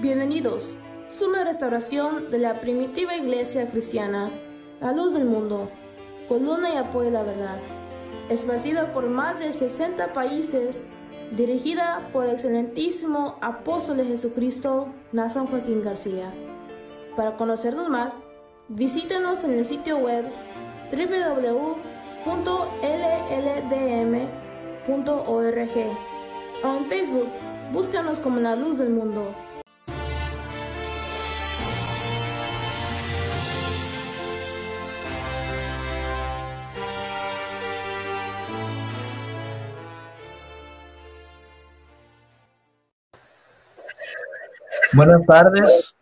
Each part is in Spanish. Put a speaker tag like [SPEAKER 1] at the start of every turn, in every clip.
[SPEAKER 1] Bienvenidos. Es una restauración de la primitiva iglesia cristiana, la luz del mundo, columna y apoyo de la verdad, esparcida por más de 60 países, dirigida por el excelentísimo apóstol de Jesucristo, Nazan Joaquín García. Para conocernos más, visítenos en el sitio web www.lldm.org o en Facebook, búscanos como la luz del mundo.
[SPEAKER 2] Buenas tardes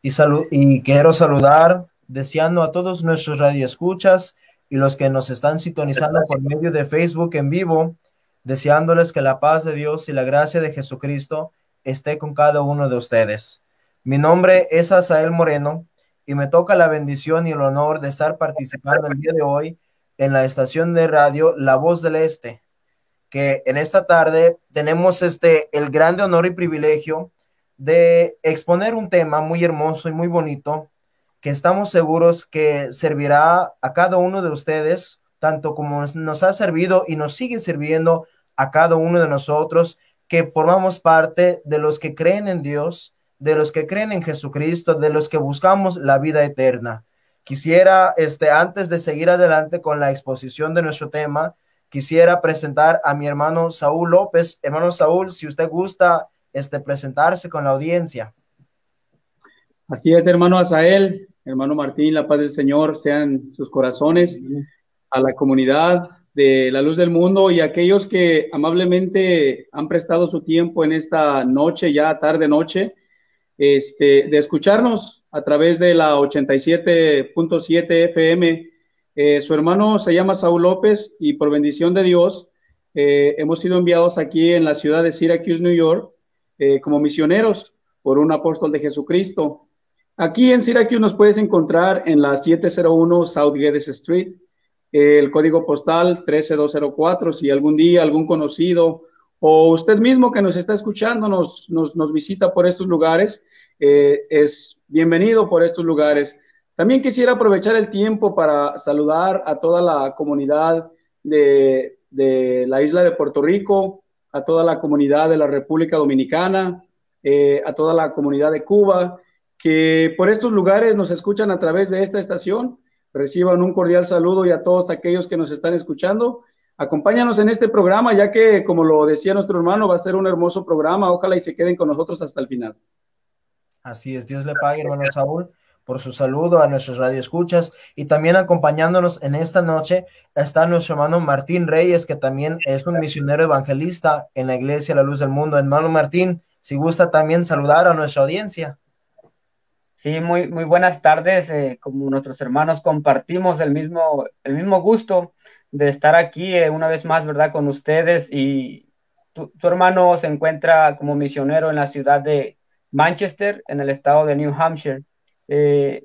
[SPEAKER 2] y, y quiero saludar deseando a todos nuestros radioescuchas y los que nos están sintonizando por medio de Facebook en vivo, deseándoles que la paz de Dios y la gracia de Jesucristo esté con cada uno de ustedes. Mi nombre es Asael Moreno y me toca la bendición y el honor de estar participando el día de hoy en la estación de radio La Voz del Este, que en esta tarde tenemos este el grande honor y privilegio de exponer un tema muy hermoso y muy bonito que estamos seguros que servirá a cada uno de ustedes, tanto como nos ha servido y nos sigue sirviendo a cada uno de nosotros que formamos parte de los que creen en Dios, de los que creen en Jesucristo, de los que buscamos la vida eterna. Quisiera, este, antes de seguir adelante con la exposición de nuestro tema, quisiera presentar a mi hermano Saúl López. Hermano Saúl, si usted gusta este, presentarse con la audiencia.
[SPEAKER 3] Así es, hermano Asael, hermano Martín, la paz del Señor sean sus corazones, a la comunidad de la luz del mundo y a aquellos que amablemente han prestado su tiempo en esta noche, ya tarde noche, este, de escucharnos a través de la 87.7 FM. Eh, su hermano se llama Saúl López y por bendición de Dios eh, hemos sido enviados aquí en la ciudad de Syracuse, New York, eh, como misioneros por un apóstol de Jesucristo. Aquí en Syracuse nos puedes encontrar en la 701 South Geddes Street, el código postal 13204. Si algún día algún conocido o usted mismo que nos está escuchando nos, nos, visita por estos lugares, eh, es bienvenido por estos lugares. También quisiera aprovechar el tiempo para saludar a toda la comunidad de, de la isla de Puerto Rico, a toda la comunidad de la República Dominicana, eh, a toda la comunidad de Cuba, que por estos lugares nos escuchan a través de esta estación. Reciban un cordial saludo y a todos aquellos que nos están escuchando. Acompáñanos en este programa, ya que, como lo decía nuestro hermano, va a ser un hermoso programa. Ojalá y se queden con nosotros hasta el final.
[SPEAKER 2] Así es, Dios le pague, hermano Saúl por su saludo a nuestros radioescuchas y también acompañándonos en esta noche está nuestro hermano Martín Reyes, que también es un misionero evangelista en la iglesia La Luz del Mundo. Hermano Martín, si gusta también saludar a nuestra audiencia.
[SPEAKER 4] Sí, muy, muy buenas tardes. Eh, como nuestros hermanos compartimos el mismo, el mismo gusto de estar aquí eh, una vez más, ¿verdad? Con ustedes y tu, tu hermano se encuentra como misionero en la ciudad de Manchester, en el estado de New Hampshire. Eh,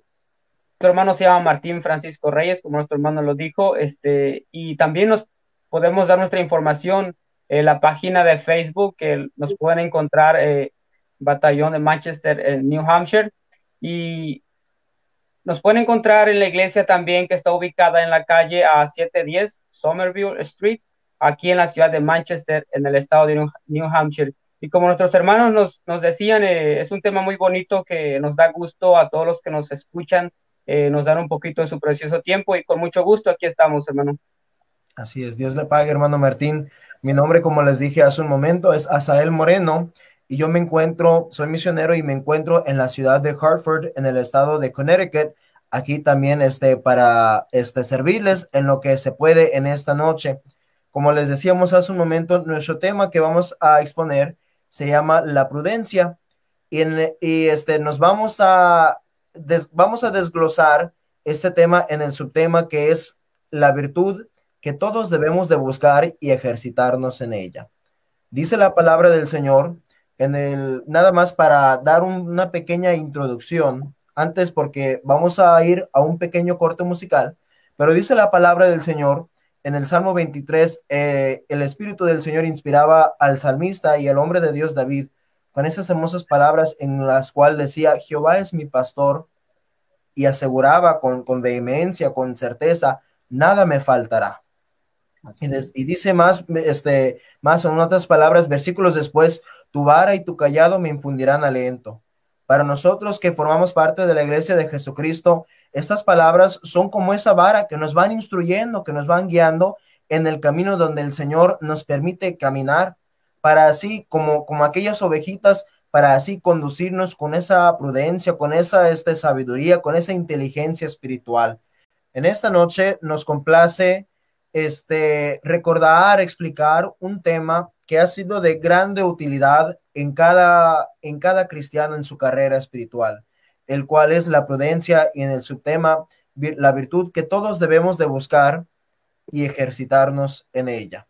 [SPEAKER 4] hermano se llama Martín Francisco Reyes, como nuestro hermano lo dijo, este, y también nos podemos dar nuestra información en la página de Facebook que nos pueden encontrar eh, Batallón de Manchester en New Hampshire y nos pueden encontrar en la iglesia también que está ubicada en la calle a 710 Somerville Street, aquí en la ciudad de Manchester, en el estado de New Hampshire. Y como nuestros hermanos nos, nos decían, eh, es un tema muy bonito que nos da gusto a todos los que nos escuchan, eh, nos dan un poquito de su precioso tiempo y con mucho gusto aquí estamos, hermano.
[SPEAKER 2] Así es, Dios le pague, hermano Martín. Mi nombre, como les dije hace un momento, es Asael Moreno y yo me encuentro, soy misionero y me encuentro en la ciudad de Hartford, en el estado de Connecticut. Aquí también este, para este, servirles en lo que se puede en esta noche. Como les decíamos hace un momento, nuestro tema que vamos a exponer se llama La Prudencia. Y, este, nos vamos a, vamos a desglosar este tema en el subtema que es la virtud que todos debemos de buscar y ejercitarnos en ella. Dice la palabra del Señor en el, nada más para dar una pequeña introducción, antes porque vamos a ir a un pequeño corte musical, pero dice la palabra del Señor en el Salmo 23, eh, el Espíritu del Señor inspiraba al salmista y al hombre de Dios David con esas hermosas palabras en las cuales decía, Jehová es mi pastor, y aseguraba con, con vehemencia, con certeza, nada me faltará. Y, dice más, este, más en otras palabras, versículos después, tu vara y tu callado me infundirán aliento. Para nosotros que formamos parte de la iglesia de Jesucristo, estas palabras son como esa vara que nos van instruyendo, que nos van guiando en el camino donde el Señor nos permite caminar, para así como, como aquellas ovejitas, para así conducirnos con esa prudencia, con esa este, sabiduría, con esa inteligencia espiritual. En esta noche nos complace este, recordar, explicar un tema que ha sido de grande utilidad en cada, en cada cristiano en su carrera espiritual, el cual es la prudencia y en el subtema la virtud que todos debemos de buscar y ejercitarnos en ella.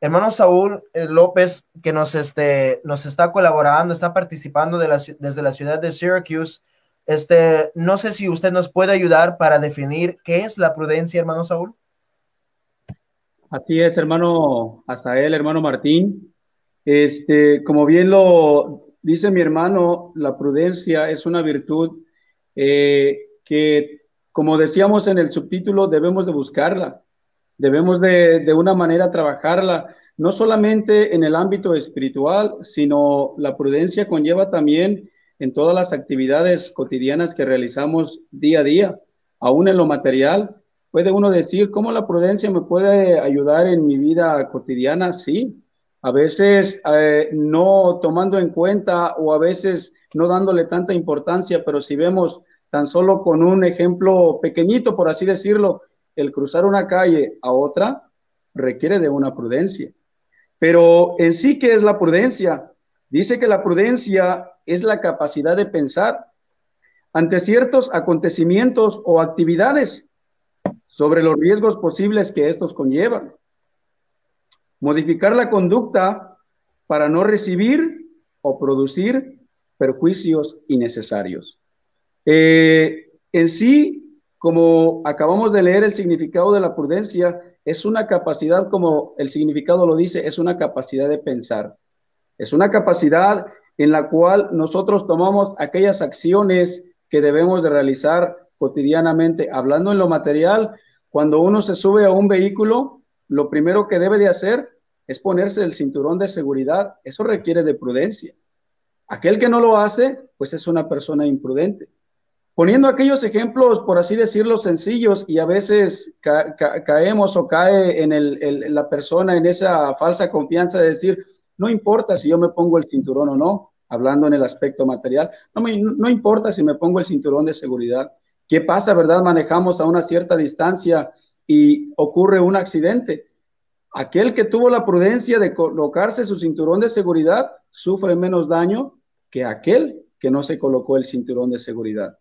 [SPEAKER 2] Hermano Saúl eh, López, que nos, este, nos está colaborando, está participando de la, desde la ciudad de Syracuse, este, no sé si usted nos puede ayudar para definir qué es la prudencia, hermano Saúl.
[SPEAKER 3] Así es, hermano Asael, hermano Martín. Este, como bien lo dice mi hermano, la prudencia es una virtud eh, que, como decíamos en el subtítulo, debemos de buscarla, debemos de, de una manera trabajarla, no solamente en el ámbito espiritual, sino la prudencia conlleva también en todas las actividades cotidianas que realizamos día a día, aún en lo material puede uno decir, ¿cómo la prudencia me puede ayudar en mi vida cotidiana? Sí, a veces eh, no tomando en cuenta o a veces no dándole tanta importancia, pero si vemos tan solo con un ejemplo pequeñito, por así decirlo, el cruzar una calle a otra requiere de una prudencia. Pero en sí, ¿qué es la prudencia? Dice que la prudencia es la capacidad de pensar ante ciertos acontecimientos o actividades sobre los riesgos posibles que estos conllevan. Modificar la conducta para no recibir o producir perjuicios innecesarios. Eh, en sí, como acabamos de leer el significado de la prudencia, es una capacidad, como el significado lo dice, es una capacidad de pensar. Es una capacidad en la cual nosotros tomamos aquellas acciones que debemos de realizar cotidianamente. Hablando en lo material, cuando uno se sube a un vehículo, lo primero que debe de hacer es ponerse el cinturón de seguridad. Eso requiere de prudencia. Aquel que no lo hace, pues es una persona imprudente. Poniendo aquellos ejemplos, por así decirlo, sencillos, y a veces caemos o cae en la persona en esa falsa confianza de decir, no importa si yo me pongo el cinturón o no, hablando en el aspecto material, no, no importa si me pongo el cinturón de seguridad. ¿Qué pasa, verdad? Manejamos a una cierta distancia y ocurre un accidente. Aquel que tuvo la prudencia de colocarse su cinturón de seguridad sufre menos daño que aquel que no se colocó el cinturón de seguridad.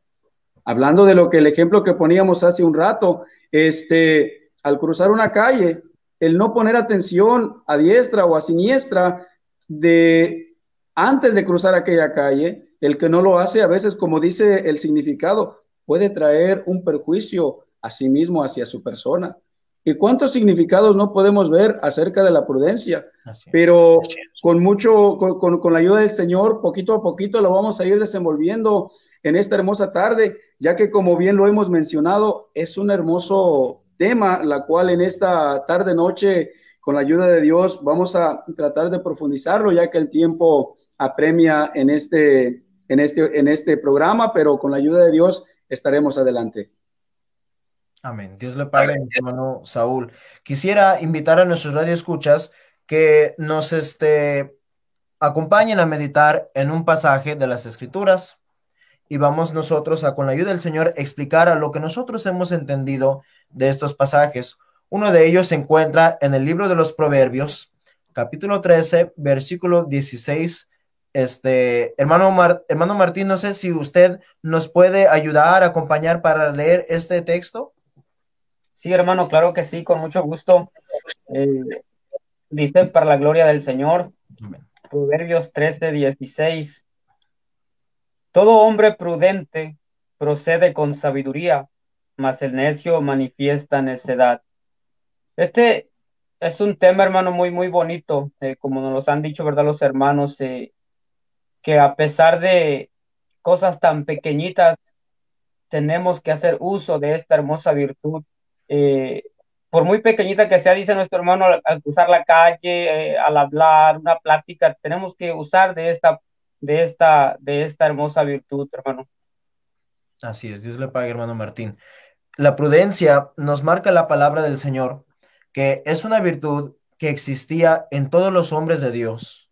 [SPEAKER 3] Hablando de lo que el ejemplo que poníamos hace un rato, este, al cruzar una calle, el no poner atención a diestra o a siniestra de antes de cruzar aquella calle, el que no lo hace a veces, como dice el significado, puede traer un perjuicio a sí mismo hacia su persona. ¿Y cuántos significados no podemos ver acerca de la prudencia? Pero con mucho, con, con, la ayuda del Señor, poquito a poquito lo vamos a ir desenvolviendo en esta hermosa tarde, ya que como bien lo hemos mencionado, es un hermoso tema, la cual en esta tarde noche, con la ayuda de Dios, vamos a tratar de profundizarlo, ya que el tiempo apremia en este, en este, en este programa, pero con la ayuda de Dios estaremos adelante.
[SPEAKER 2] Amén. Dios le pague, hermano Saúl. Quisiera invitar a nuestros radioescuchas que nos este, acompañen a meditar en un pasaje de las Escrituras y vamos nosotros a, con la ayuda del Señor, explicar a lo que nosotros hemos entendido de estos pasajes. Uno de ellos se encuentra en el libro de los Proverbios, capítulo 13, versículo 16 este, hermano, hermano Martín, no sé si usted nos puede ayudar, acompañar para leer este texto.
[SPEAKER 4] Sí, hermano, claro que sí, con mucho gusto. Eh, dice, para la gloria del Señor, Proverbios 13, 16. Todo hombre prudente procede con sabiduría, mas el necio manifiesta necedad. Este es un tema, hermano, muy, muy bonito, eh, como nos lo han dicho, ¿verdad? Los hermanos, eh, que a pesar de cosas tan pequeñitas, tenemos que hacer uso de esta hermosa virtud. Eh, por muy pequeñita que sea, dice nuestro hermano, al cruzar la calle, eh, al hablar, una plática, tenemos que usar de esta, de esta, de esta hermosa virtud, hermano.
[SPEAKER 2] Así es, Dios le pague, hermano Martín. La prudencia nos marca la palabra del Señor, que es una virtud que existía en todos los hombres de Dios.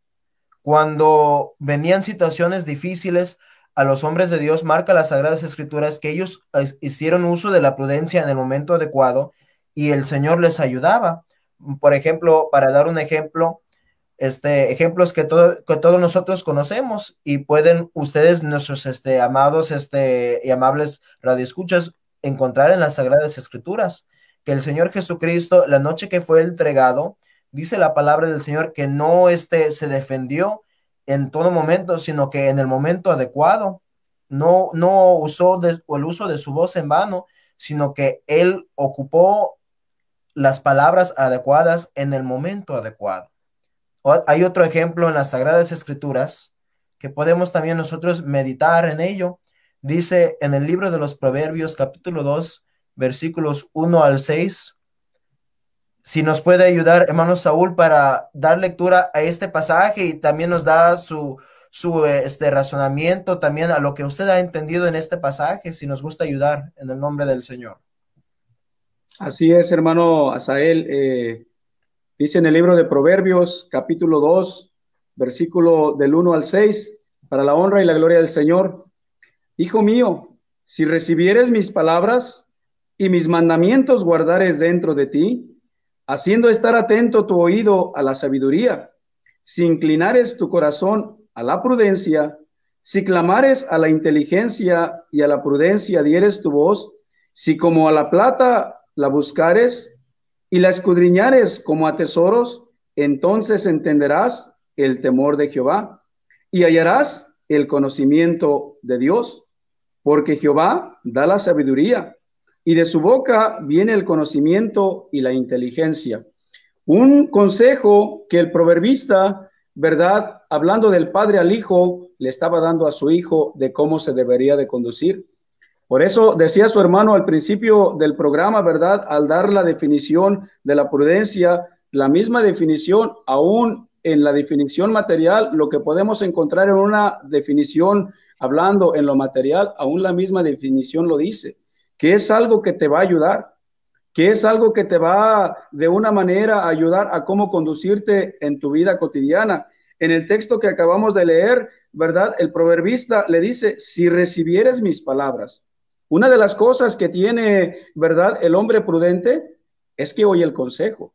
[SPEAKER 2] Cuando venían situaciones difíciles, a los hombres de Dios marca las sagradas escrituras que ellos hicieron uso de la prudencia en el momento adecuado y el Señor les ayudaba. Por ejemplo, para dar un ejemplo, este, ejemplos que, todo, que todos nosotros conocemos y pueden ustedes, nuestros este, amados este, y amables radioescuchas, encontrar en las Sagradas Escrituras que el Señor Jesucristo, la noche que fue entregado, dice la palabra del Señor que no este, se defendió en todo momento, sino que en el momento adecuado. No, no usó el uso de su voz en vano, sino que él ocupó las palabras adecuadas en el momento adecuado. hay otro ejemplo en las Sagradas Escrituras que podemos también nosotros meditar en ello. Dice en el libro de los Proverbios capítulo 2, versículos 1 al 6, si nos puede ayudar, hermano Saúl, para dar lectura a este pasaje y también nos da su, su este, razonamiento también a lo que usted ha entendido en este pasaje, si nos gusta ayudar en el nombre del Señor.
[SPEAKER 3] Así es, hermano Asael. Eh, dice en el libro de Proverbios, capítulo 2, versículo del 1 al 6, para la honra y la gloria del Señor. Hijo mío, si recibieres mis palabras y mis mandamientos guardares dentro de ti, haciendo estar atento tu oído a la sabiduría, si inclinares tu corazón a la prudencia, si clamares a la inteligencia y a la prudencia dieres tu voz, si como a la plata la buscares y la escudriñares como a tesoros, entonces entenderás el temor de Jehová y hallarás el conocimiento de Dios, porque Jehová da la sabiduría y de su boca viene el conocimiento y la inteligencia. Un consejo que el proverbista, ¿verdad? Hablando del padre al hijo, le estaba dando a su hijo de cómo se debería de conducir. Por eso decía su hermano al principio del programa, ¿verdad? Al dar la definición de la prudencia, la misma definición, aún en la definición material, lo que podemos encontrar en una definición hablando en lo material, aún la misma definición lo dice que es algo que te va a ayudar, que es algo que te va de una manera a ayudar a cómo conducirte en tu vida cotidiana. En el texto que acabamos de leer, ¿verdad? El proverbista le dice, si recibieres mis palabras. Una de las cosas que tiene, ¿verdad? El hombre prudente es que oye el consejo.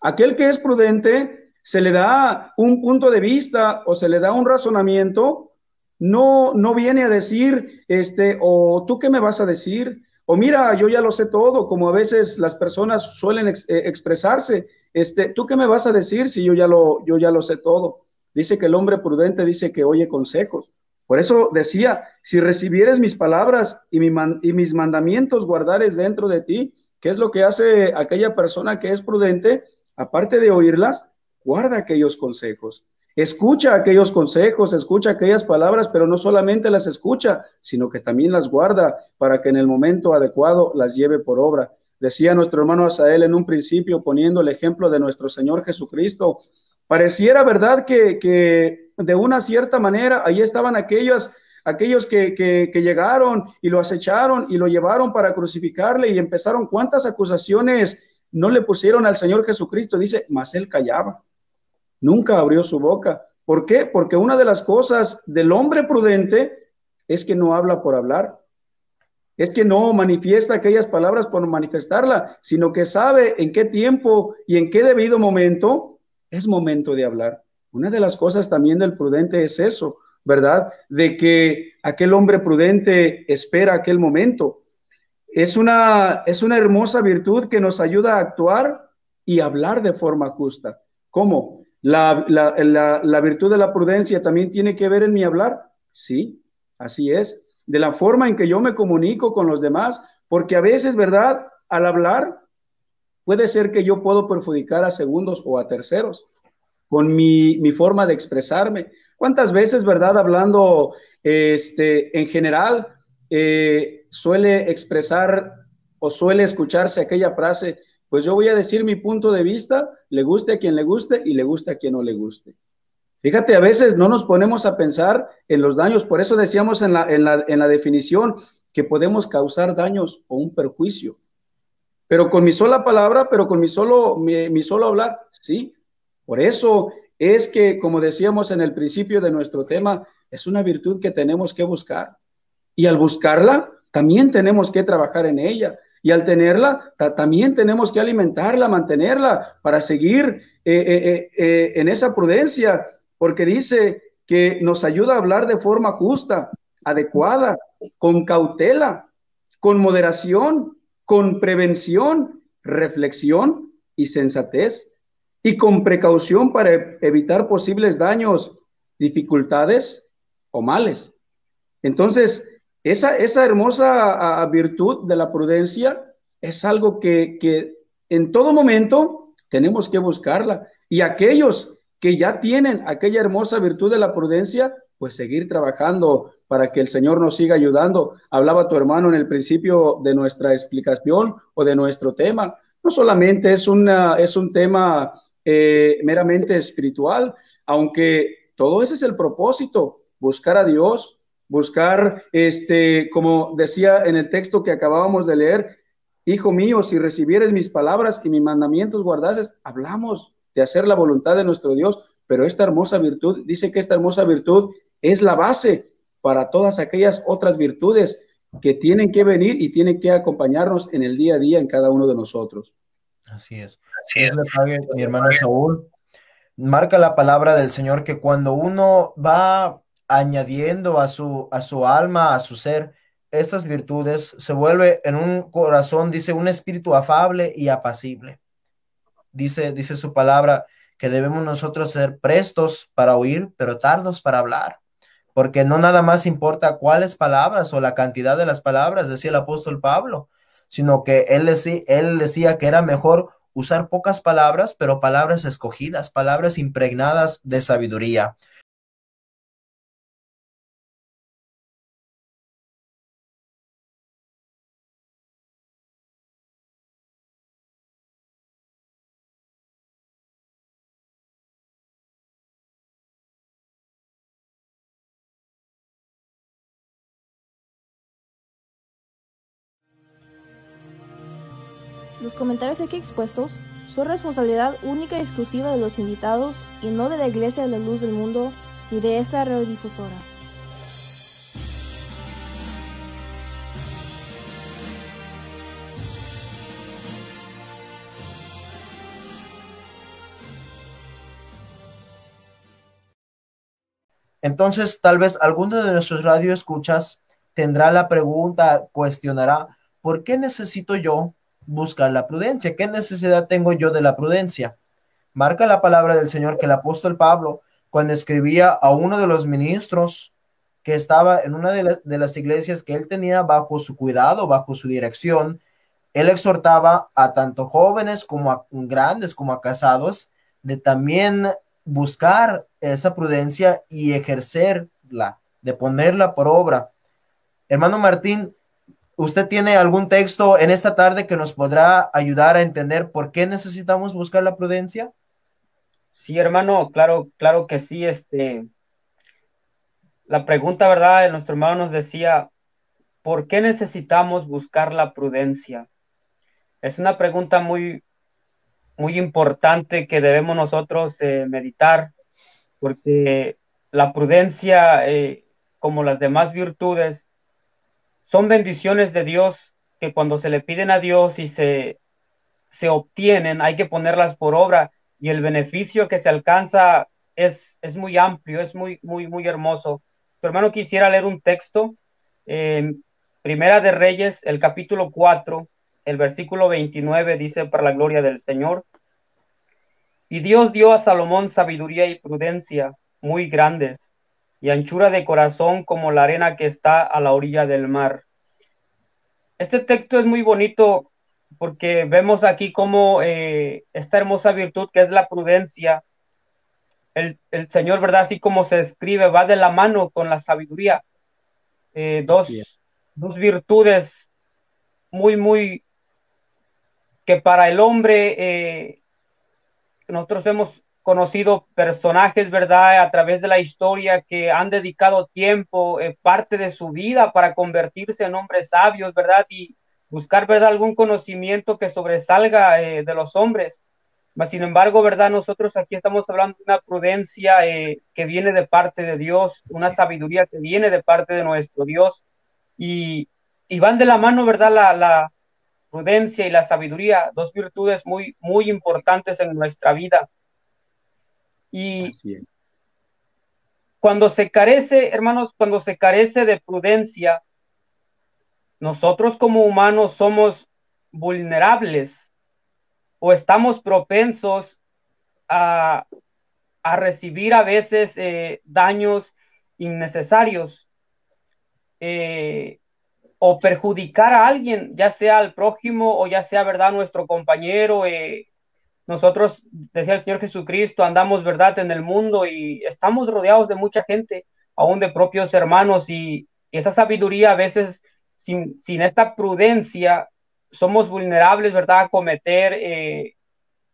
[SPEAKER 3] Aquel que es prudente se le da un punto de vista o se le da un razonamiento no, no viene a decir, este, o tú qué me vas a decir, o mira, yo ya lo sé todo, como a veces las personas suelen eh, expresarse, este, tú qué me vas a decir si yo ya lo, yo ya lo sé todo. Dice que el hombre prudente dice que oye consejos. Por eso decía, si recibieres mis palabras y, y mis mandamientos guardares dentro de ti, ¿qué es lo que hace aquella persona que es prudente? Aparte de oírlas, guarda aquellos consejos. Escucha aquellos consejos, escucha aquellas palabras, pero no solamente las escucha, sino que también las guarda para que en el momento adecuado las lleve por obra. Decía nuestro hermano Asael en un principio, poniendo el ejemplo de nuestro Señor Jesucristo, pareciera verdad que, de una cierta manera ahí estaban aquellos, aquellos que, que llegaron y lo acecharon y lo llevaron para crucificarle y empezaron cuántas acusaciones no le pusieron al Señor Jesucristo. Dice, mas él callaba nunca abrió su boca. ¿Por qué? Porque una de las cosas del hombre prudente es que no habla por hablar, es que no manifiesta aquellas palabras por manifestarla, sino que sabe en qué tiempo y en qué debido momento es momento de hablar. Una de las cosas también del prudente es eso, ¿verdad? De que aquel hombre prudente espera aquel momento. Es una, es una hermosa virtud que nos ayuda a actuar y hablar de forma justa. ¿Cómo? La, la, virtud de la prudencia también tiene que ver en mi hablar. Sí, así es. De la forma en que yo me comunico con los demás, porque a veces, ¿verdad? Al hablar, puede ser que yo puedo perjudicar a segundos o a terceros con mi, mi forma de expresarme. ¿Cuántas veces, verdad, hablando este, en general, eh, suele expresar o suele escucharse aquella frase, pues yo voy a decir mi punto de vista, le guste a quien le guste y le guste a quien no le guste. Fíjate, a veces no nos ponemos a pensar en los daños, por eso decíamos en la, en la, en la definición que podemos causar daños o un perjuicio. Pero con mi sola palabra, pero con mi solo, mi, mi solo hablar, sí. Por eso es que, como decíamos en el principio de nuestro tema, es una virtud que tenemos que buscar. Y al buscarla, también tenemos que trabajar en ella. Y al tenerla, también tenemos que alimentarla, mantenerla para seguir eh, eh, eh, en esa prudencia, porque dice que nos ayuda a hablar de forma justa, adecuada, con cautela, con moderación, con prevención, reflexión y sensatez, y con precaución para evitar posibles daños, dificultades o males. Entonces, esa, esa hermosa virtud de la prudencia es algo que, en todo momento tenemos que buscarla. Y aquellos que ya tienen aquella hermosa virtud de la prudencia, pues seguir trabajando para que el Señor nos siga ayudando. Hablaba tu hermano en el principio de nuestra explicación o de nuestro tema. No solamente es, una, es un tema eh, meramente espiritual, aunque todo ese es el propósito, buscar a Dios, buscar, este, como decía en el texto que acabábamos de leer, Hijo mío, si recibieres mis palabras y mis mandamientos guardases, hablamos de hacer la voluntad de nuestro Dios, pero esta hermosa virtud, dice que esta hermosa virtud es la base para todas aquellas otras virtudes que tienen que venir y tienen que acompañarnos en el día a día en cada uno de nosotros.
[SPEAKER 2] Así es. Así es. Mi hermano Saúl marca la palabra del Señor que cuando uno va añadiendo a su, a su alma, a su ser, estas virtudes, se vuelve en un corazón, dice, un espíritu afable y apacible. Dice, dice su palabra que debemos nosotros ser prestos para oír, pero tardos para hablar porque no nada más importa cuáles palabras o la cantidad de las palabras, decía el apóstol Pablo, sino que él, decía, él decía que era mejor usar pocas palabras, pero palabras escogidas, palabras impregnadas de sabiduría.
[SPEAKER 1] Comentarios aquí expuestos son responsabilidad única y exclusiva de los invitados y no de la Iglesia de la Luz del Mundo ni de esta radiodifusora.
[SPEAKER 2] Entonces, tal vez alguno de nuestros radioescuchas tendrá la pregunta, cuestionará, ¿por qué necesito yo buscar la prudencia. ¿Qué necesidad tengo yo de la prudencia? Marca la palabra del Señor que el apóstol Pablo, cuando escribía a uno de los ministros que estaba en una de, las iglesias que él tenía bajo su cuidado, bajo su dirección, él exhortaba a tanto jóvenes como a grandes, como a casados, de también buscar esa prudencia y ejercerla, de ponerla por obra. Hermano Martín, ¿Usted tiene algún texto en esta tarde que nos podrá ayudar a entender por qué necesitamos buscar la prudencia?
[SPEAKER 4] Sí, hermano, claro, claro que sí. Este, la pregunta, ¿verdad? Nuestro hermano nos decía, ¿por qué necesitamos buscar la prudencia? Es una pregunta muy, muy importante que debemos nosotros eh, meditar, porque la prudencia, eh, como las demás virtudes, son bendiciones de Dios que cuando se le piden a Dios y se, se obtienen, hay que ponerlas por obra y el beneficio que se alcanza es, es muy amplio, es muy, muy, muy hermoso. Tu hermano quisiera leer un texto, Primera de Reyes, el capítulo 4, el versículo 29 dice, para la gloria del Señor. Y Dios dio a Salomón sabiduría y prudencia muy grandes y anchura de corazón como la arena que está a la orilla del mar. Este texto es muy bonito porque vemos aquí cómo eh, esta hermosa virtud que es la prudencia el, Señor, ¿verdad? Así como se escribe, va de la mano con la sabiduría. Eh, dos, dos virtudes muy, muy, que para el hombre, eh, nosotros hemos conocido personajes, ¿verdad? A través de la historia que han dedicado tiempo, eh, parte de su vida para convertirse en hombres sabios, ¿verdad? Y buscar, ¿verdad? Algún conocimiento que sobresalga de los hombres. Sin embargo, ¿verdad? Nosotros aquí estamos hablando de una prudencia eh, que viene de parte de Dios, una sabiduría que viene de parte de nuestro Dios. Y, van de la mano, ¿verdad? La, prudencia y la sabiduría, dos virtudes muy, muy importantes en nuestra vida. Y cuando se carece, hermanos, cuando se carece de prudencia, nosotros como humanos somos vulnerables o estamos propensos a, recibir a veces eh, daños innecesarios eh, o perjudicar a alguien, ya sea al prójimo o ya sea, ¿verdad?, nuestro compañero. Eh, nosotros, decía el Señor Jesucristo, andamos, ¿verdad?, en el mundo y estamos rodeados de mucha gente, aún de propios hermanos, y, esa sabiduría a veces, sin, esta prudencia, somos vulnerables, ¿verdad?, a cometer, eh,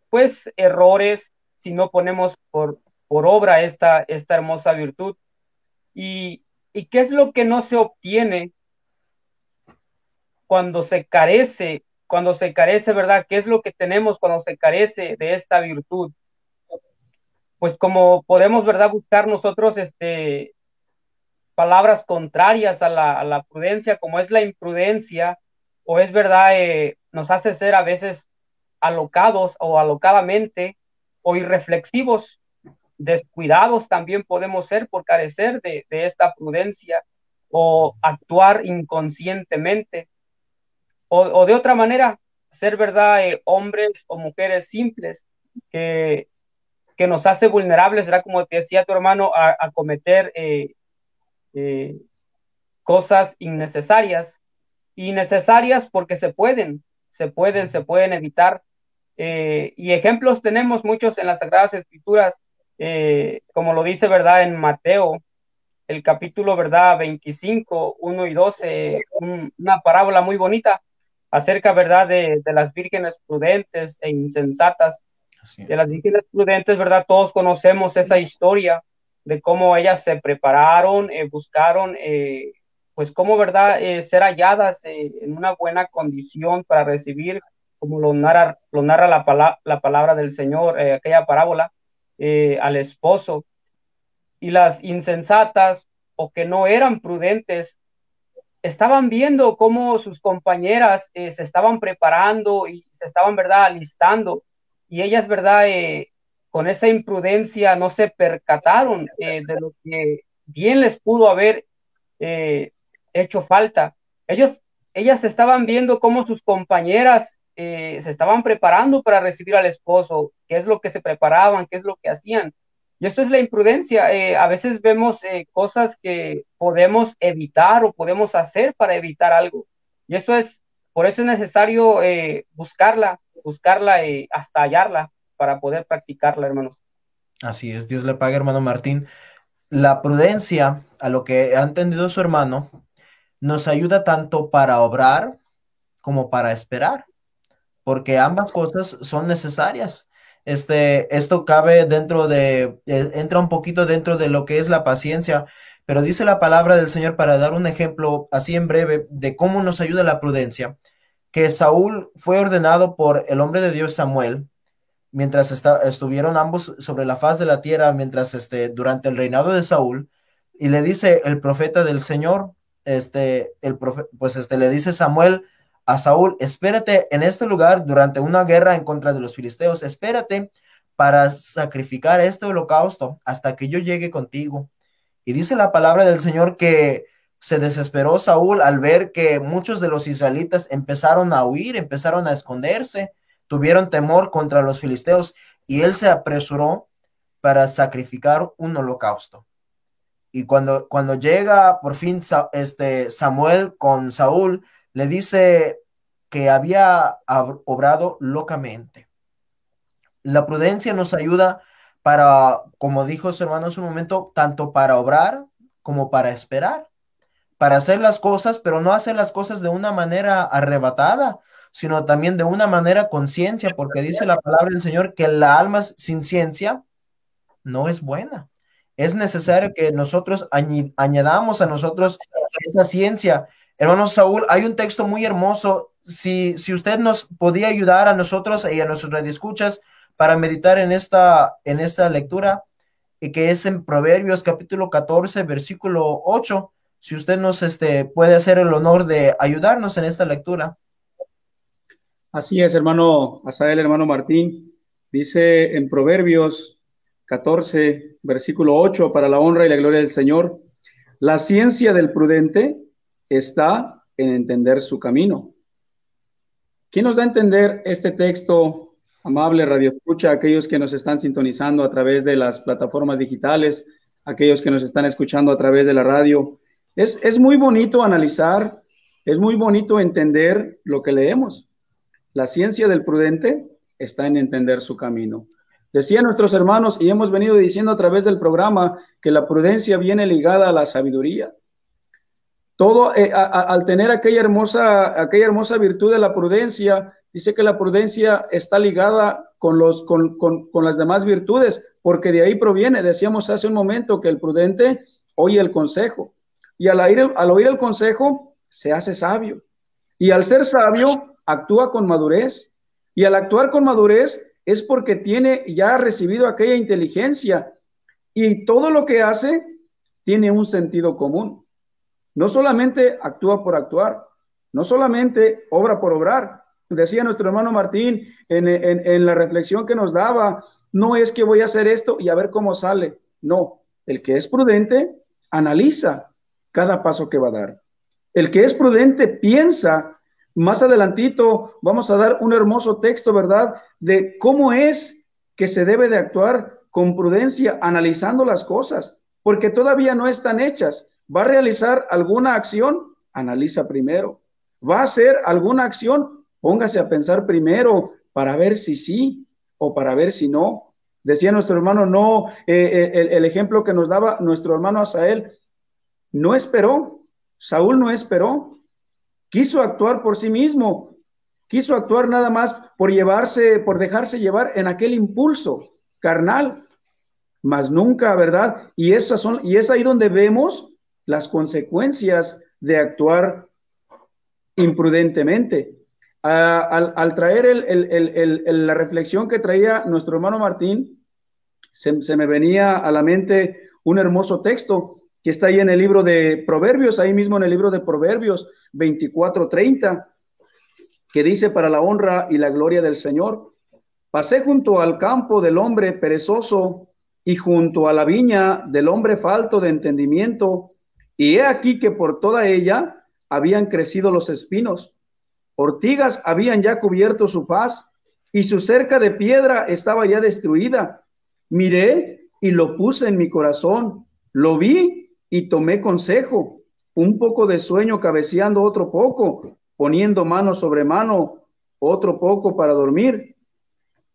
[SPEAKER 4] pues, errores si no ponemos por, obra esta, esta hermosa virtud. Y, ¿Y qué es lo que no se obtiene cuando se carece, cuando se carece, ¿verdad? ¿Qué es lo que tenemos cuando se carece de esta virtud? Pues como podemos, ¿verdad? Buscar nosotros, este, palabras contrarias a la, prudencia, como es la imprudencia, o es verdad, eh, nos hace ser a veces alocados o alocadamente o irreflexivos, descuidados también podemos ser por carecer de, esta prudencia o actuar inconscientemente o, de otra manera ser verdad eh, hombres o mujeres simples que, que nos hace vulnerables, ¿verdad? Como te decía tu hermano, a, cometer eh, cosas innecesarias y necesarias porque se pueden, se pueden, se pueden evitar. Eh, y ejemplos tenemos muchos en las Sagradas Escrituras, eh, como lo dice, ¿verdad? En Mateo, el capítulo, ¿verdad? 25, 1 y 12, una parábola muy bonita acerca, ¿verdad? De, de, las vírgenes prudentes e insensatas. De las vírgenes prudentes, ¿verdad? Todos conocemos esa historia de cómo ellas se prepararon, eh, buscaron pues cómo, ¿verdad?, eh, ser halladas eh, en una buena condición para recibir, como lo narra, lo narra la, la palabra del Señor, eh, aquella parábola, al esposo. Y las insensatas o que no eran prudentes, estaban viendo cómo sus compañeras se estaban preparando y se estaban, ¿verdad?, alistando. Y ellas, ¿verdad?, con esa imprudencia no se percataron de lo que bien les pudo haber hecho falta. Ellos, ellas estaban viendo cómo sus compañeras eh, se estaban preparando para recibir al esposo, qué es lo que se preparaban, qué es lo que hacían. Y esto es la imprudencia. Eh, a veces vemos eh, cosas que podemos evitar o podemos hacer para evitar algo. Y eso es, por eso es necesario buscarla, buscarla hasta hallarla para poder practicarla, hermanos.
[SPEAKER 2] Así es, Dios le pague, hermano Martín. La prudencia, a lo que ha entendido su hermano, nos ayuda tanto para obrar como para esperar, porque ambas cosas son necesarias. Este, esto cabe dentro de, eh, entra un poquito dentro de lo que es la paciencia, pero dice la palabra del Señor para dar un ejemplo así en breve de cómo nos ayuda la prudencia, que Saúl fue ordenado por el hombre de Dios Samuel, mientras estuvieron ambos sobre la faz de la tierra, mientras este, durante el reinado de Saúl, y le dice el profeta del Señor, este, el pues este, le dice Samuel a Saúl, espérate en este lugar durante una guerra en contra de los filisteos, espérate para sacrificar este holocausto hasta que yo llegue contigo. Y dice la palabra del Señor que se desesperó Saúl al ver que muchos de los israelitas empezaron a huir, empezaron a esconderse, tuvieron temor contra los filisteos y él se apresuró para sacrificar un holocausto. Y cuando, cuando llega por fin este Samuel con Saúl, le dice que había obrado locamente. La prudencia nos ayuda para, como dijo su hermano en su momento, tanto para obrar como para esperar, para hacer las cosas, pero no hacer las cosas de una manera arrebatada, sino también de una manera conciencia, porque dice la palabra del Señor que la alma sin ciencia no es buena. Es necesario que nosotros añadamos a nosotros esa ciencia. Hermano Saúl, hay un texto muy hermoso. Si, si usted nos podía ayudar a nosotros y a nuestros radioescuchas para meditar en esta, en esta lectura, y que es en Proverbios capítulo 14, versículo 8. Si usted nos este, puede hacer el honor de ayudarnos en esta lectura.
[SPEAKER 3] Así es, hermano Asael, hermano Martín. Dice en Proverbios 14, versículo 8, para la honra y la gloria del Señor, la ciencia del prudente está en entender su camino. ¿Quién nos da a entender este texto, amable Radio Escucha, aquellos que nos están sintonizando a través de las plataformas digitales, aquellos que nos están escuchando a través de la radio? Es, es muy bonito analizar, es muy bonito entender lo que leemos. La ciencia del prudente está en entender su camino. Decían nuestros hermanos, y hemos venido diciendo a través del programa, que la prudencia viene ligada a la sabiduría. Todo, eh, al tener aquella hermosa, aquella hermosa virtud de la prudencia, dice que la prudencia está ligada con, los, con, con, las demás virtudes, porque de ahí proviene, decíamos hace un momento, que el prudente oye el consejo, y al oír, al oír el consejo se hace sabio, y al ser sabio actúa con madurez, y al actuar con madurez es porque tiene ya recibido aquella inteligencia y todo lo que hace tiene un sentido común. No solamente actúa por actuar, no solamente obra por obrar. Decía nuestro hermano Martín en, la reflexión que nos daba, no es que voy a hacer esto y a ver cómo sale. No, el que es prudente analiza cada paso que va a dar. El que es prudente piensa más adelantito vamos a dar un hermoso texto, ¿verdad? De cómo es que se debe de actuar con prudencia, analizando las cosas, porque todavía no están hechas. ¿Va a realizar alguna acción? Analiza primero. ¿Va a hacer alguna acción? Póngase a pensar primero para ver si sí o para ver si no. Decía nuestro hermano, no, eh, eh, el, ejemplo que nos daba nuestro hermano Asael, no esperó, Saúl no esperó, quiso actuar por sí mismo, quiso actuar nada más por llevarse, por dejarse llevar en aquel impulso carnal, mas nunca, ¿verdad? Y esas son, y es ahí donde vemos las consecuencias de actuar imprudentemente. al, traer la reflexión que traía nuestro hermano Martín, se, se me venía a la mente un hermoso texto que está ahí en el libro de Proverbios, ahí mismo en el libro de Proverbios 24:30, que dice para la honra y la gloria del Señor. Pasé junto al campo del hombre perezoso y junto a la viña del hombre falto de entendimiento, y he aquí que por toda ella habían crecido los espinos. Ortigas habían ya cubierto su paz, y su cerca de piedra estaba ya destruida. Miré y lo puse en mi corazón, lo vi y tomé consejo, un poco de sueño cabeceando otro poco, poniendo mano sobre mano otro poco para dormir.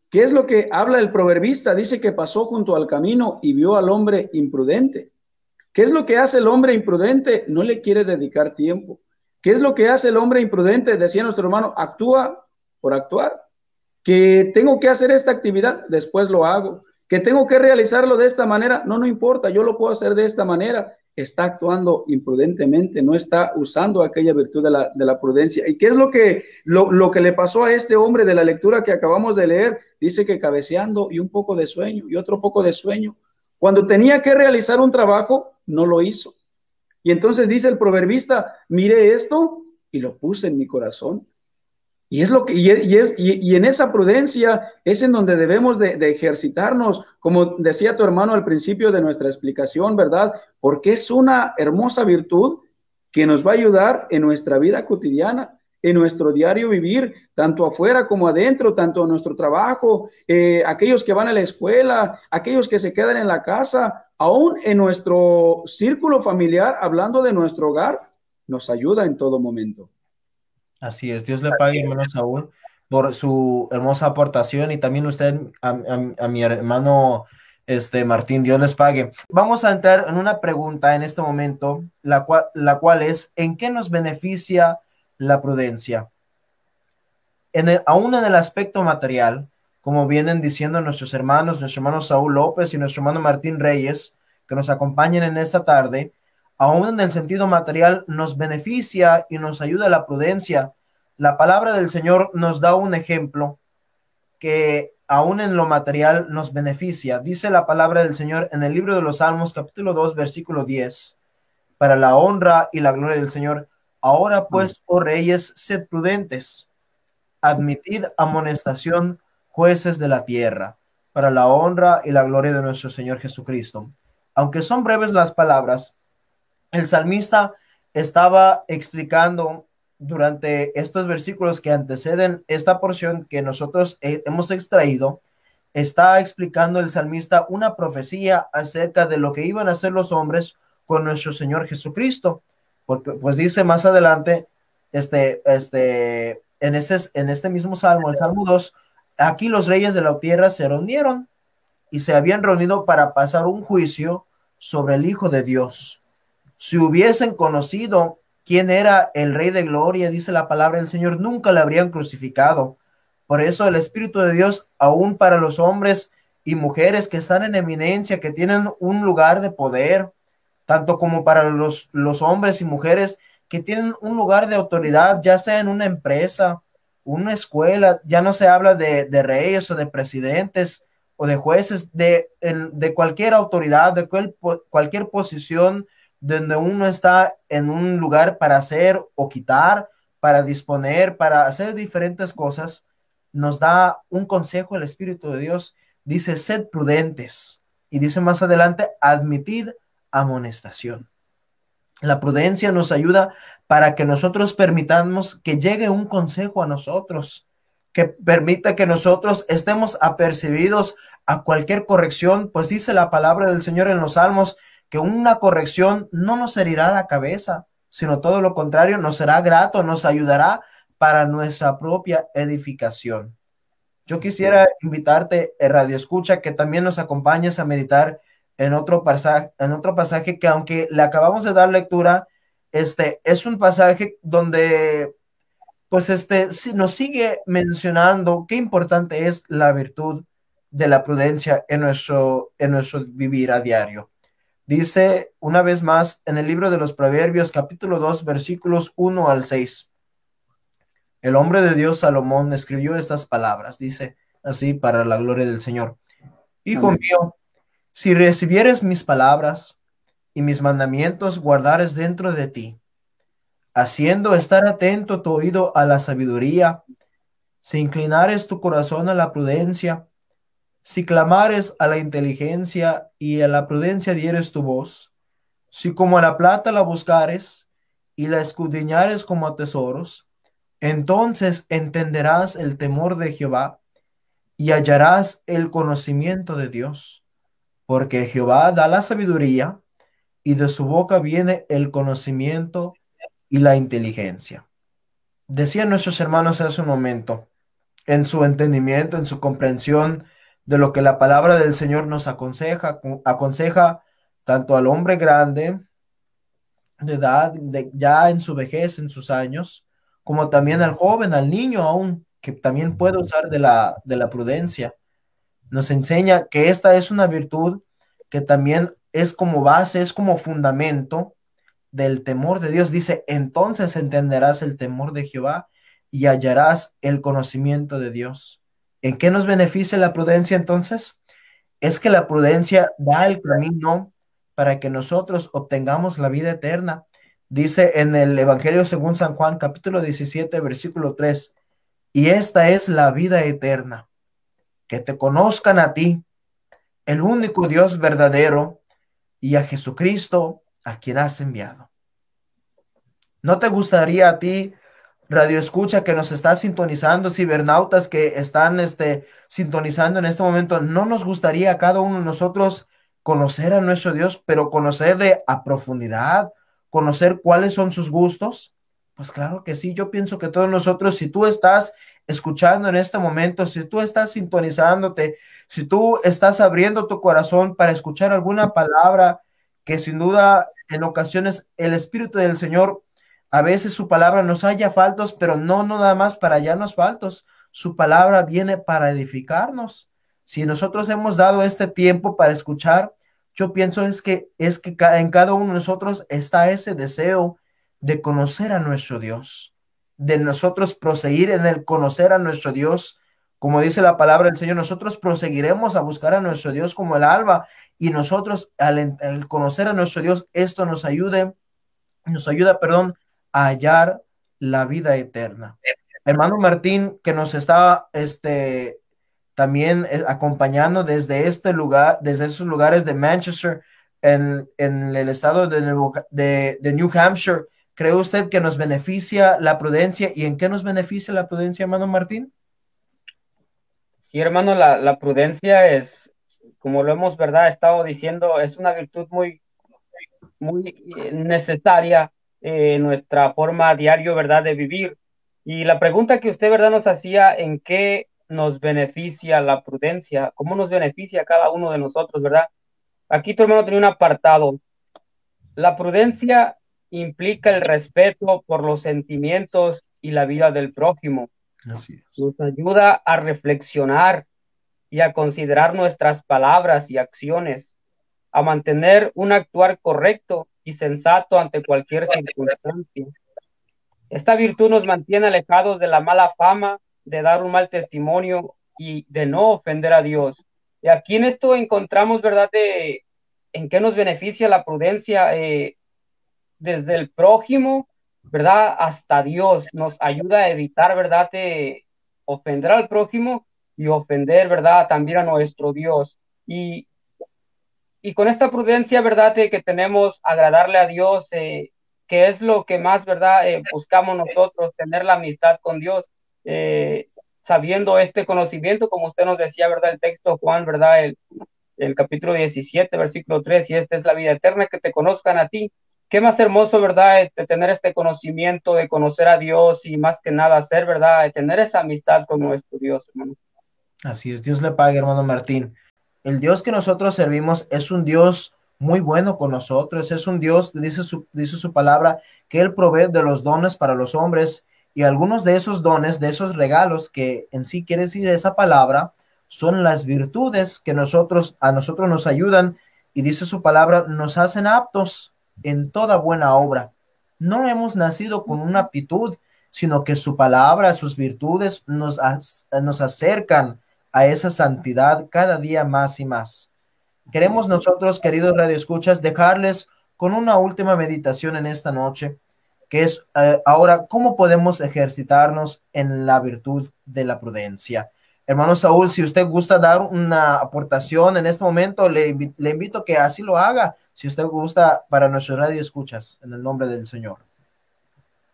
[SPEAKER 3] ¿Qué es lo que habla el proverbista? Dice que pasó junto al camino y vio al hombre imprudente. ¿Qué es lo que hace el hombre imprudente? No le quiere dedicar tiempo. ¿Qué es lo que hace el hombre imprudente? Decía nuestro hermano, actúa por actuar. Que tengo que hacer esta actividad, después lo hago. Que tengo que realizarlo de esta manera, no, no importa, yo lo puedo hacer de esta manera está actuando imprudentemente, no está usando aquella virtud de la, de la prudencia. ¿Y qué es lo que, lo, lo, que le pasó a este hombre de la lectura que acabamos de leer? Dice que cabeceando y un poco de sueño y otro poco de sueño. Cuando tenía que realizar un trabajo, no lo hizo. Y entonces dice el proverbista, mire esto y lo puse en mi corazón. Y es lo que, y, es, y, en esa prudencia es en donde debemos de, ejercitarnos, como decía tu hermano al principio de nuestra explicación, ¿verdad? Porque es una hermosa virtud que nos va a ayudar en nuestra vida cotidiana, en nuestro diario vivir, tanto afuera como adentro, tanto en nuestro trabajo, eh, aquellos que van a la escuela, aquellos que se quedan en la casa, aún en nuestro círculo familiar, hablando de nuestro hogar, nos ayuda en todo momento.
[SPEAKER 2] Así es, Dios le pague, hermano Saúl, por su hermosa aportación y también usted a, mi hermano este Martín, Dios les pague. Vamos a entrar en una pregunta en este momento, la cual, la cual es, ¿en qué nos beneficia la prudencia? En el, aún en el aspecto material, como vienen diciendo nuestros hermanos, nuestro hermano Saúl López y nuestro hermano Martín Reyes, que nos acompañan en esta tarde, aún en el sentido material nos beneficia y nos ayuda la prudencia. La palabra del Señor nos da un ejemplo que aún en lo material nos beneficia. Dice la palabra del Señor en el libro de los Salmos, capítulo 2, versículo 10, para la honra y la gloria del Señor. Ahora pues, oh reyes, sed prudentes, admitid amonestación, jueces de la tierra, para la honra y la gloria de nuestro Señor Jesucristo. Aunque son breves las palabras, el salmista estaba explicando durante estos versículos que anteceden esta porción que nosotros hemos extraído, está explicando el salmista una profecía acerca de lo que iban a hacer los hombres con nuestro Señor Jesucristo. Porque, pues dice más adelante, este, este, en, este, en este mismo salmo, el Salmo 2, aquí los reyes de la tierra se reunieron y se habían reunido para pasar un juicio sobre el Hijo de Dios. Si hubiesen conocido quién era el Rey de Gloria, dice la palabra del Señor, nunca le habrían crucificado. Por eso el Espíritu de Dios, aún para los hombres y mujeres que están en eminencia, que tienen un lugar de poder, tanto como para los, los hombres y mujeres que tienen un lugar de autoridad, ya sea en una empresa, una escuela, ya no se habla de, de reyes o de presidentes o de jueces, de, de cualquier autoridad, de cual, cualquier posición donde uno está en un lugar para hacer o quitar, para disponer, para hacer diferentes cosas, nos da un consejo el Espíritu de Dios. Dice, sed prudentes. Y dice más adelante, admitid amonestación. La prudencia nos ayuda para que nosotros permitamos que llegue un consejo a nosotros, que permita que nosotros estemos apercibidos a cualquier corrección, pues dice la palabra del Señor en los Salmos que una corrección no nos herirá la cabeza, sino todo lo contrario, nos será grato, nos ayudará para nuestra propia edificación. Yo quisiera invitarte, eh, Radio Escucha, que también nos acompañes a meditar en otro pasaje, en otro pasaje que aunque le acabamos de dar lectura, este es un pasaje donde pues este nos sigue mencionando qué importante es la virtud de la prudencia en nuestro en nuestro vivir a diario. Dice una vez más en el libro de los Proverbios, capítulo 2, versículos 1 al 6. El hombre de Dios Salomón escribió estas palabras, dice así para la gloria del Señor. Hijo mío, si recibieres mis palabras y mis mandamientos guardares dentro de ti, haciendo estar atento tu oído a la sabiduría, si inclinares tu corazón a la prudencia, si clamares a la inteligencia y a la prudencia dieres tu voz, si como a la plata la buscares y la escudriñares como a tesoros, entonces entenderás el temor de Jehová y hallarás el conocimiento de Dios, porque Jehová da la sabiduría y de su boca viene el conocimiento y la inteligencia. Decían nuestros hermanos hace un momento, en su entendimiento, en su comprensión, de lo que la palabra del Señor nos aconseja, aconseja tanto al hombre grande de edad, de, ya en su vejez, en sus años, como también al joven, al niño aún, que también puede usar de la, de la prudencia. Nos enseña que esta es una virtud que también es como base, es como fundamento del temor de Dios. Dice, entonces entenderás el temor de Jehová y hallarás el conocimiento de Dios. ¿En qué nos beneficia la prudencia entonces? Es que la prudencia da el camino para que nosotros obtengamos la vida eterna. Dice en el Evangelio según San Juan, capítulo 17, versículo 3, y esta es la vida eterna, que te conozcan a ti, el único Dios verdadero, y a Jesucristo, a quien has enviado. ¿No te gustaría a ti radio escucha que nos está sintonizando, cibernautas que están este, sintonizando en este momento, no nos gustaría a cada uno de nosotros conocer a nuestro Dios, pero conocerle a profundidad, conocer cuáles son sus gustos. Pues claro que sí, yo pienso que todos nosotros, si tú estás escuchando en este momento, si tú estás sintonizándote, si tú estás abriendo tu corazón para escuchar alguna palabra que sin duda en ocasiones el Espíritu del Señor, a veces su palabra nos haya faltos, pero no, no nada más para hallarnos faltos, su palabra viene para edificarnos. Si nosotros hemos dado este tiempo para escuchar, yo pienso es que es que en cada uno de nosotros está ese deseo de conocer a nuestro Dios, de nosotros proseguir en el conocer a nuestro Dios. Como dice la palabra del Señor, nosotros proseguiremos a buscar a nuestro Dios como el alba y nosotros al, conocer a nuestro Dios, esto nos ayude, nos ayuda, perdón, a hallar la vida eterna. Hermano Martín, que nos está este, también eh, acompañando desde este lugar, desde esos lugares de Manchester, en, en el estado de, de, de, New Hampshire. ¿Cree usted que nos beneficia la prudencia y en qué nos beneficia la prudencia, hermano Martín?
[SPEAKER 4] Sí, hermano, la, prudencia es, como lo hemos, ¿verdad?, estado diciendo, es una virtud muy, muy eh, necesaria en nuestra forma diario, ¿verdad?, de vivir. Y la pregunta que usted, ¿verdad?, nos hacía, ¿en qué nos beneficia la prudencia, cómo nos beneficia cada uno de nosotros, ¿verdad? Aquí tu hermano tiene un apartado. La prudencia implica el respeto por los sentimientos y la vida del prójimo. Nos ayuda a reflexionar y a considerar nuestras palabras y acciones, a mantener un actuar correcto y sensato ante cualquier circunstancia. Esta virtud nos mantiene alejados de la mala fama de dar un mal testimonio y de no ofender a Dios. Y aquí en esto encontramos, ¿verdad?, de en qué nos beneficia la prudencia eh, desde el prójimo, ¿verdad?, hasta Dios. Nos ayuda a evitar, ¿verdad?, de ofender al prójimo y ofender, ¿verdad?, también a nuestro Dios. Y, y con esta prudencia, ¿verdad?, que tenemos agradarle a Dios, eh, que es lo que más, ¿verdad?, eh, buscamos nosotros, tener la amistad con Dios eh, sabiendo este conocimiento, como usted nos decía, ¿verdad? El texto Juan, ¿verdad? El, el capítulo 17, versículo 3, y esta es la vida eterna, que te conozcan a ti. Qué más hermoso, ¿verdad? De tener este conocimiento, de conocer a Dios y más que nada hacer, ¿verdad? De tener esa amistad con nuestro Dios, hermano.
[SPEAKER 2] Así es, Dios le pague, hermano Martín. El Dios que nosotros servimos es un Dios muy bueno con nosotros, es un Dios, dice su, dice su palabra, que Él provee de los dones para los hombres y algunos de esos dones, de esos regalos que en sí quiere decir esa palabra, son las virtudes que nosotros, a nosotros nos ayudan y dice su palabra, nos hacen aptos en toda buena obra. No hemos nacido con una aptitud, sino que su palabra, sus virtudes nos, nos acercan a esa santidad cada día más y más. Queremos nosotros, queridos radioescuchas, dejarles con una última meditación en esta noche que es eh, ahora cómo podemos ejercitarnos en la virtud de la prudencia. Hermano Saúl, si usted gusta dar una aportación en este momento, le, invito que así lo haga, si usted gusta para nuestro radio escuchas, en el nombre del Señor.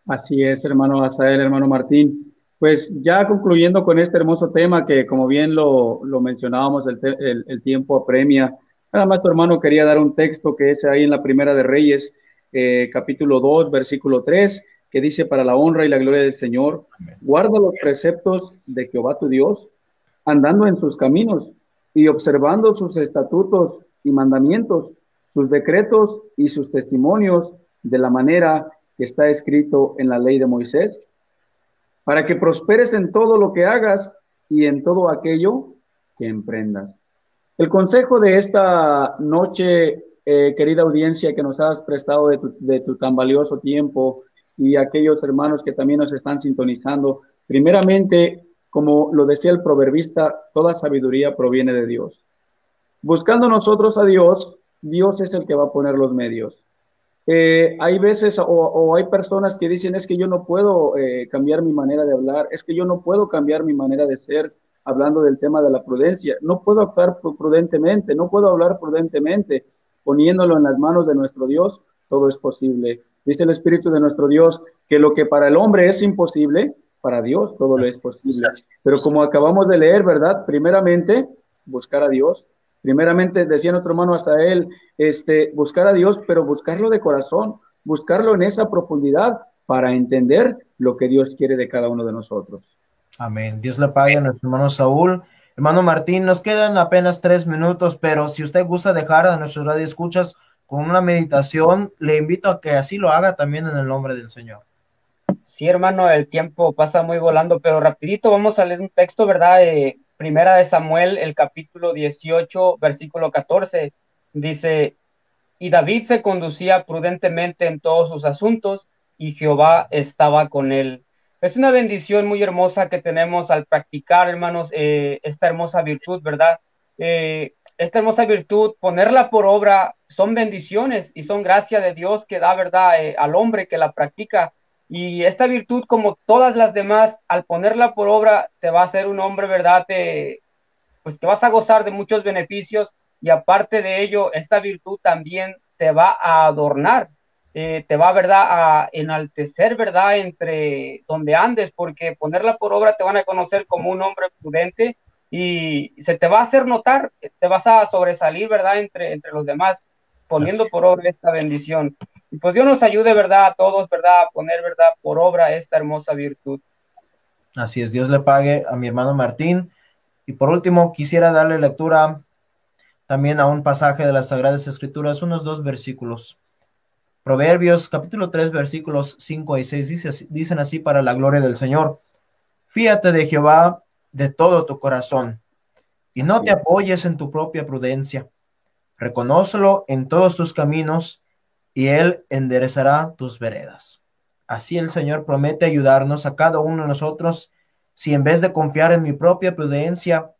[SPEAKER 3] Así es, hermano Azael, hermano Martín. Pues ya concluyendo con este hermoso tema que como bien lo, lo mencionábamos, el, el, el tiempo apremia, nada más tu hermano quería dar un texto que es ahí en la primera de Reyes, eh, capítulo 2, versículo 3, que dice, para la honra y la gloria del Señor, guarda los preceptos de Jehová tu Dios, andando en sus caminos y observando sus estatutos y mandamientos, sus decretos y sus testimonios de la manera que está escrito en la ley de Moisés, para que prosperes en todo lo que hagas y en todo aquello que emprendas. El consejo de esta noche eh, querida audiencia que nos has prestado de tu, tan valioso tiempo y aquellos hermanos que también nos están sintonizando. Primeramente, como lo decía el proverbista, toda sabiduría proviene de Dios. Buscando nosotros a Dios, Dios es el que va a poner los medios. Eh, hay veces o, hay personas que dicen es que yo no puedo eh, cambiar mi manera de hablar, es que yo no puedo cambiar mi manera de ser hablando del tema de la prudencia, no puedo actuar prudentemente, no puedo hablar prudentemente poniéndolo en las manos de nuestro Dios, todo es posible. Dice el Espíritu de nuestro Dios que lo que para el hombre es imposible, para Dios todo lo es posible. Pero como acabamos de leer, ¿verdad? Primeramente, buscar a Dios. Primeramente, decía nuestro hermano hasta él, este, buscar a Dios, pero buscarlo de corazón, buscarlo en esa profundidad, para entender lo que Dios quiere de cada uno de nosotros.
[SPEAKER 2] Amén. Dios le pague a nuestro hermano Saúl. Hermano Martín, nos quedan apenas tres minutos, pero si usted gusta dejar a nuestros radioescuchas con una meditación, le invito a que así lo haga también en el nombre del Señor.
[SPEAKER 4] Sí, hermano, el tiempo pasa muy volando, pero rapidito vamos a leer un texto, ¿verdad? Eh, primera de Samuel, el capítulo 18, versículo 14, dice, y David se conducía prudentemente en todos sus asuntos y Jehová estaba con él. Es una bendición muy hermosa que tenemos al practicar, hermanos, eh, esta hermosa virtud, ¿verdad? Eh, esta hermosa virtud, ponerla por obra, son bendiciones y son gracia de Dios que da, ¿verdad?, al hombre que la practica y esta virtud, como todas las demás, al ponerla por obra, te va a hacer un hombre, ¿verdad? Te, pues te vas a gozar de muchos beneficios y aparte de ello, esta virtud también te va a adornar, eh, te va, ¿verdad?, a enaltecer, ¿verdad?, entre donde andes, porque ponerla por obra te van a conocer como un hombre prudente y se te va a hacer notar, te vas a sobresalir, ¿verdad?, entre, entre los demás, poniendo por obra esta bendición. Y pues Dios nos ayude, ¿verdad? A todos, ¿verdad? A poner, ¿verdad? Por obra esta hermosa virtud.
[SPEAKER 2] Así es, Dios le pague a mi hermano Martín. Y por último, quisiera darle lectura también a un pasaje de las Sagradas Escrituras, unos dos versículos. Proverbios capítulo 3 versículos 5 y 6 dicen así para la gloria del Señor. Fíate de Jehová de todo tu corazón y no te apoyes en tu propia prudencia. Reconócelo en todos tus caminos y Él enderezará tus veredas. Así el Señor promete ayudarnos a cada uno de nosotros si en vez de confiar en mi propia prudencia,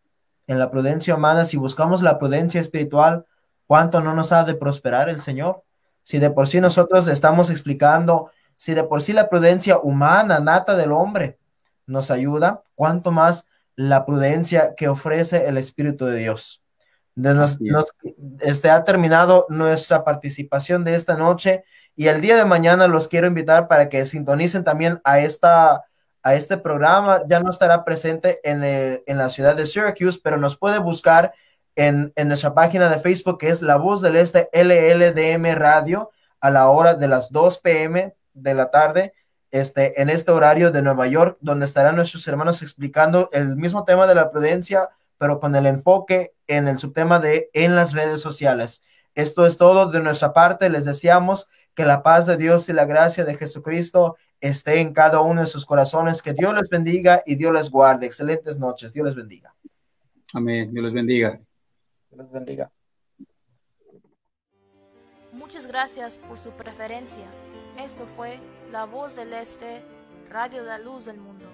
[SPEAKER 2] en la prudencia humana, si buscamos la prudencia espiritual, ¿cuánto no nos ha de prosperar el Señor? Si de por sí nosotros estamos explicando, si de por sí la prudencia humana, nata del hombre, nos ayuda, ¿cuánto más la prudencia que ofrece el Espíritu de Dios? Nos, este, ha terminado nuestra participación de esta noche y el día de mañana los quiero invitar para que sintonicen también a, esta, a este programa. Ya no estará presente en, en la ciudad de Syracuse, pero nos puede buscar en, en, nuestra página de Facebook que es La Voz del Este LLDM Radio a la hora de las 2 p.m. de la tarde. Este, en este horario de Nueva York, donde estarán nuestros hermanos explicando el mismo tema de la prudencia, pero con el enfoque en el subtema de en las redes sociales. Esto es todo de nuestra parte. Les deseamos que la paz de Dios y la gracia de Jesucristo esté en cada uno de sus corazones. Que Dios les bendiga y Dios les guarde. Excelentes noches. Dios les bendiga.
[SPEAKER 3] Amén. Dios les bendiga.
[SPEAKER 4] Dios les bendiga.
[SPEAKER 1] Muchas gracias por su preferencia. Esto fue La Voz del Este, Radio de la Luz del Mundo.